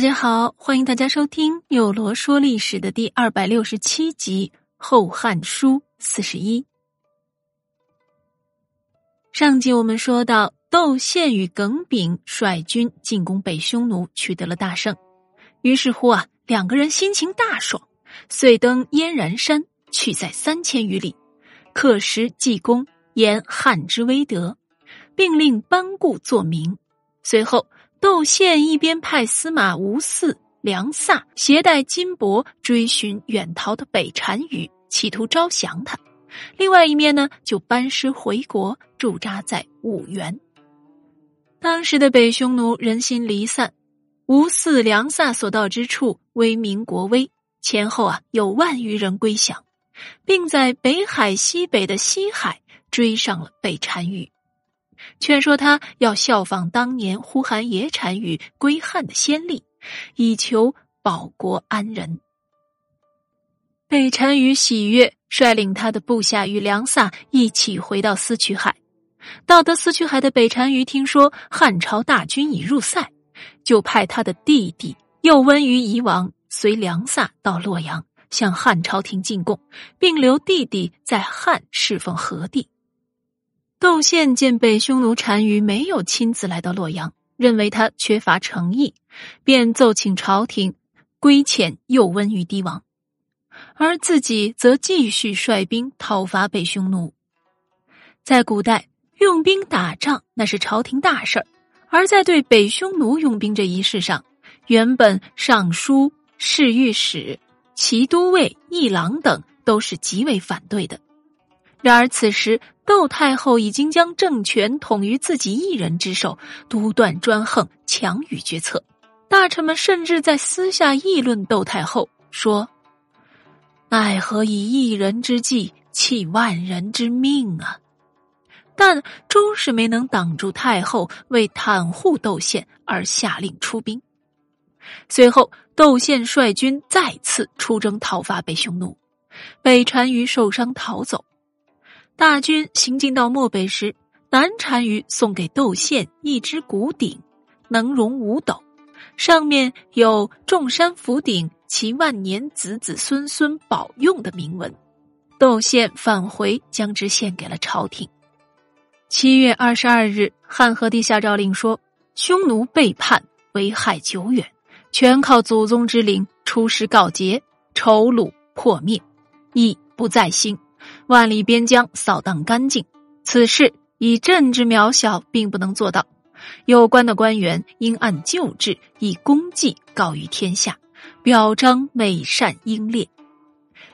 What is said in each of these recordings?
大家好，欢迎大家收听《有罗说历史》的第二百六十七集《后汉书》四十一。上集我们说到，窦宪与耿炳率军进攻北匈奴，取得了大胜。于是乎啊，两个人心情大爽，遂登燕然山，去在三千余里，刻石记功，言汉之威德，并令班固作名。随后。窦宪一边派司马吴四、梁萨携带金帛追寻远逃的北单于，企图招降他；另外一面呢，就班师回国，驻扎在五原。当时的北匈奴人心离散，吴四、梁萨所到之处，威名国威，前后啊有万余人归降，并在北海西北的西海追上了北单于。劝说他要效仿当年呼韩邪单于归汉的先例，以求保国安人。北单于喜悦，率领他的部下与梁萨一起回到思渠海。到得思渠海的北单于听说汉朝大军已入塞，就派他的弟弟右温于夷王随梁萨到洛阳，向汉朝廷进贡，并留弟弟在汉侍奉和帝。窦宪见北匈奴单于没有亲自来到洛阳，认为他缺乏诚意，便奏请朝廷归遣右温于帝王，而自己则继续率兵讨伐北匈奴。在古代，用兵打仗那是朝廷大事儿，而在对北匈奴用兵这一事上，原本尚书、侍御史、骑都尉、议郎等都是极为反对的。然而此时，窦太后已经将政权统于自己一人之手，独断专横，强于决策。大臣们甚至在私下议论窦太后，说：“奈何以一人之计弃万人之命啊！”但终是没能挡住太后为袒护窦宪而下令出兵。随后，窦宪率军再次出征讨伐北匈奴，北单于受伤逃走。大军行进到漠北时，南单于送给窦宪一只古鼎，能容五斗，上面有“众山福鼎，其万年子子孙孙保用”的铭文。窦宪返回，将之献给了朝廷。七月二十二日，汉和帝下诏令说：“匈奴背叛，危害久远，全靠祖宗之灵出师告捷，仇虏破灭，义不在兴。”万里边疆扫荡干净，此事以朕之渺小，并不能做到。有关的官员应按旧制，以功绩告于天下，表彰美善英烈，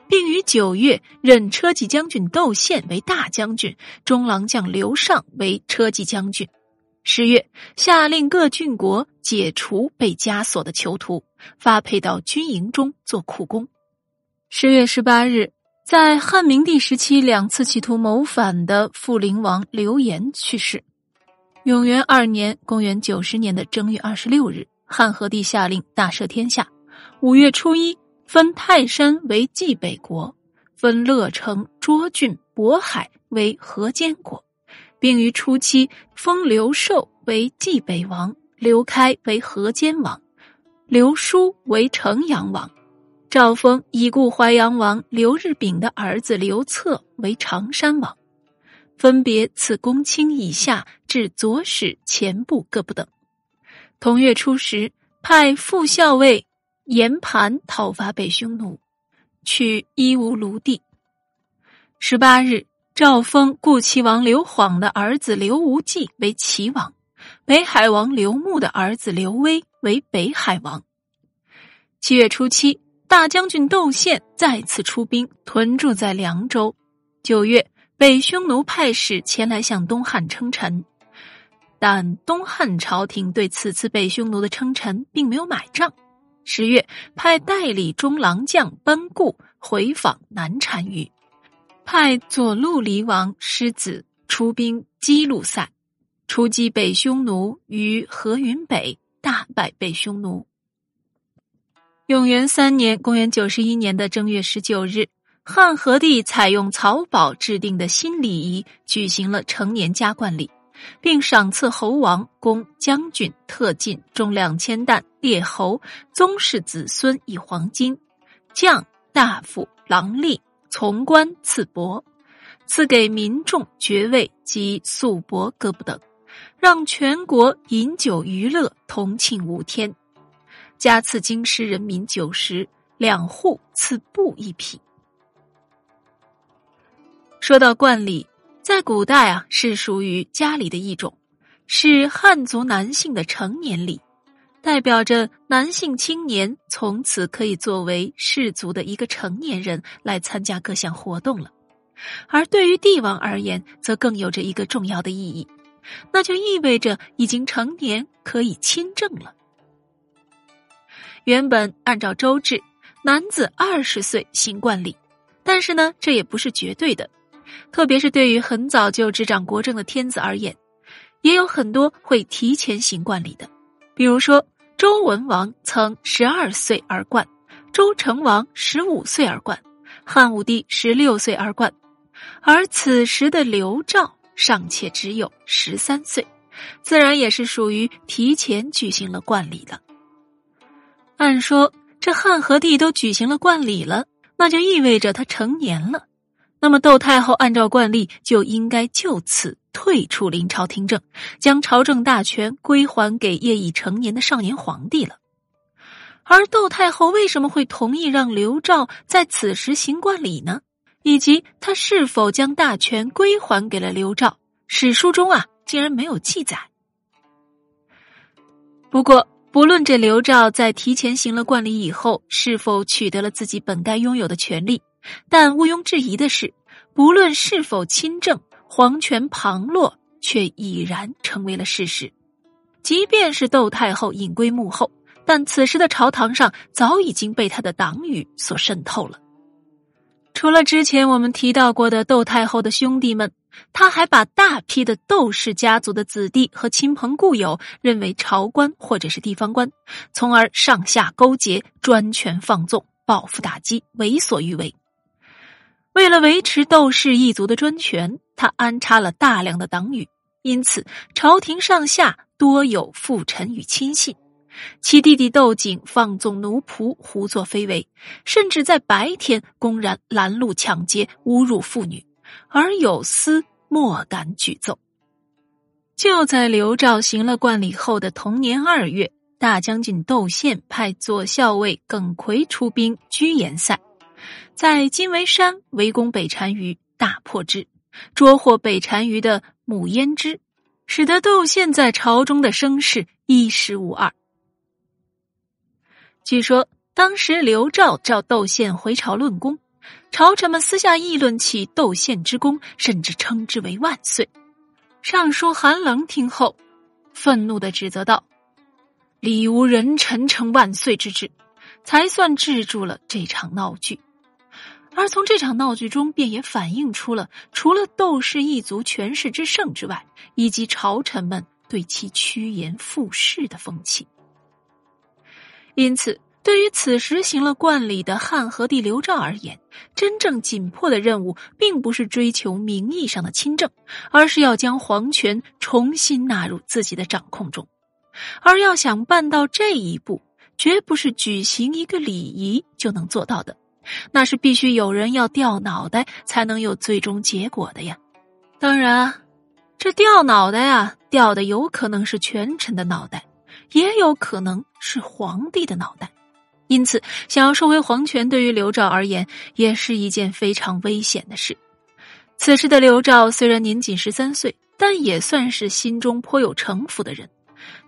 并于九月任车骑将军窦宪为大将军，中郎将刘尚为车骑将军。十月，下令各郡国解除被枷锁的囚徒，发配到军营中做苦工。十月十八日。在汉明帝时期，两次企图谋反的富陵王刘延去世。永元二年（公元九十年的正月二十六日），汉和帝下令大赦天下。五月初一，分泰山为冀北国，分乐城、涿郡、渤海为河间国，并于初七封刘寿为冀北王，刘开为河间王，刘叔为城阳王。赵封已故淮阳王刘日炳的儿子刘策为常山王，分别赐公卿以下至左使、前部各不等。同月初十，派副校尉严盘讨伐北匈奴，取伊吾卢地。十八日，赵封故齐王刘晃的儿子刘无忌为齐王，北海王刘穆的儿子刘威为北海王。七月初七。大将军窦宪再次出兵，屯驻在凉州。九月，北匈奴派使前来向东汉称臣，但东汉朝廷对此次北匈奴的称臣并没有买账。十月，派代理中郎将班固回访南单于，派左路离王师子出兵击路塞，出击北匈奴于河云北，大败北匈奴。永元三年（公元九十一年的正月十九日），汉和帝采用曹宝制定的新礼仪，举行了成年加冠礼，并赏赐侯王、公、将军、特进重两千担，列侯、宗室子孙以黄金，将、大夫、郎吏、从官赐帛，赐给民众爵位及粟帛各不等，让全国饮酒娱乐，同庆五天。加赐京师人民九十两户，赐布一匹。说到冠礼，在古代啊，是属于家礼的一种，是汉族男性的成年礼，代表着男性青年从此可以作为氏族的一个成年人来参加各项活动了。而对于帝王而言，则更有着一个重要的意义，那就意味着已经成年，可以亲政了。原本按照周制，男子二十岁行冠礼，但是呢，这也不是绝对的，特别是对于很早就执掌国政的天子而言，也有很多会提前行冠礼的。比如说，周文王曾十二岁而冠，周成王十五岁而冠，汉武帝十六岁而冠，而此时的刘肇尚且只有十三岁，自然也是属于提前举行了冠礼的。按说，这汉和帝都举行了冠礼了，那就意味着他成年了。那么窦太后按照惯例就应该就此退出临朝听政，将朝政大权归还给业已成年的少年皇帝了。而窦太后为什么会同意让刘肇在此时行冠礼呢？以及他是否将大权归还给了刘肇？史书中啊，竟然没有记载。不过。不论这刘肇在提前行了冠礼以后是否取得了自己本该拥有的权利，但毋庸置疑的是，不论是否亲政，皇权旁落却已然成为了事实。即便是窦太后隐归幕后，但此时的朝堂上早已经被他的党羽所渗透了。除了之前我们提到过的窦太后的兄弟们。他还把大批的窦氏家族的子弟和亲朋故友认为朝官或者是地方官，从而上下勾结，专权放纵，报复打击，为所欲为。为了维持窦氏一族的专权，他安插了大量的党羽，因此朝廷上下多有附臣与亲信。其弟弟窦景放纵奴仆，胡作非为，甚至在白天公然拦路抢劫，侮辱妇女。而有司莫敢举奏。就在刘肇行了冠礼后的同年二月，大将军窦宪派左校尉耿奎出兵居延塞，在金围山围攻北单于，大破之，捉获北单于的母焉支，使得窦宪在朝中的声势一时无二。据说当时刘肇召窦宪回朝论功。朝臣们私下议论起窦宪之功，甚至称之为万岁。尚书韩冷听后，愤怒的指责道：“理无人臣称万岁之志，才算制住了这场闹剧。”而从这场闹剧中，便也反映出了除了窦氏一族权势之盛之外，以及朝臣们对其趋炎附势的风气。因此。对于此时行了冠礼的汉和帝刘肇而言，真正紧迫的任务并不是追求名义上的亲政，而是要将皇权重新纳入自己的掌控中。而要想办到这一步，绝不是举行一个礼仪就能做到的，那是必须有人要掉脑袋才能有最终结果的呀。当然，这掉脑袋啊，掉的有可能是权臣的脑袋，也有可能是皇帝的脑袋。因此，想要收回皇权，对于刘昭而言，也是一件非常危险的事。此时的刘昭虽然年仅十三岁，但也算是心中颇有城府的人。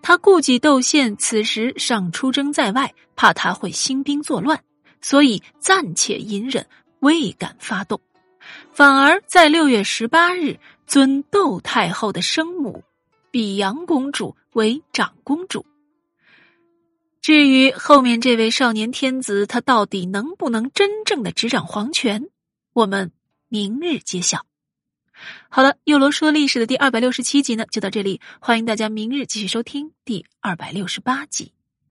他顾忌窦宪此时尚出征在外，怕他会兴兵作乱，所以暂且隐忍，未敢发动。反而在六月十八日，尊窦太后的生母比阳公主为长公主。至于后面这位少年天子，他到底能不能真正的执掌皇权，我们明日揭晓。好了，又罗说历史的第二百六十七集呢，就到这里，欢迎大家明日继续收听第二百六十八集。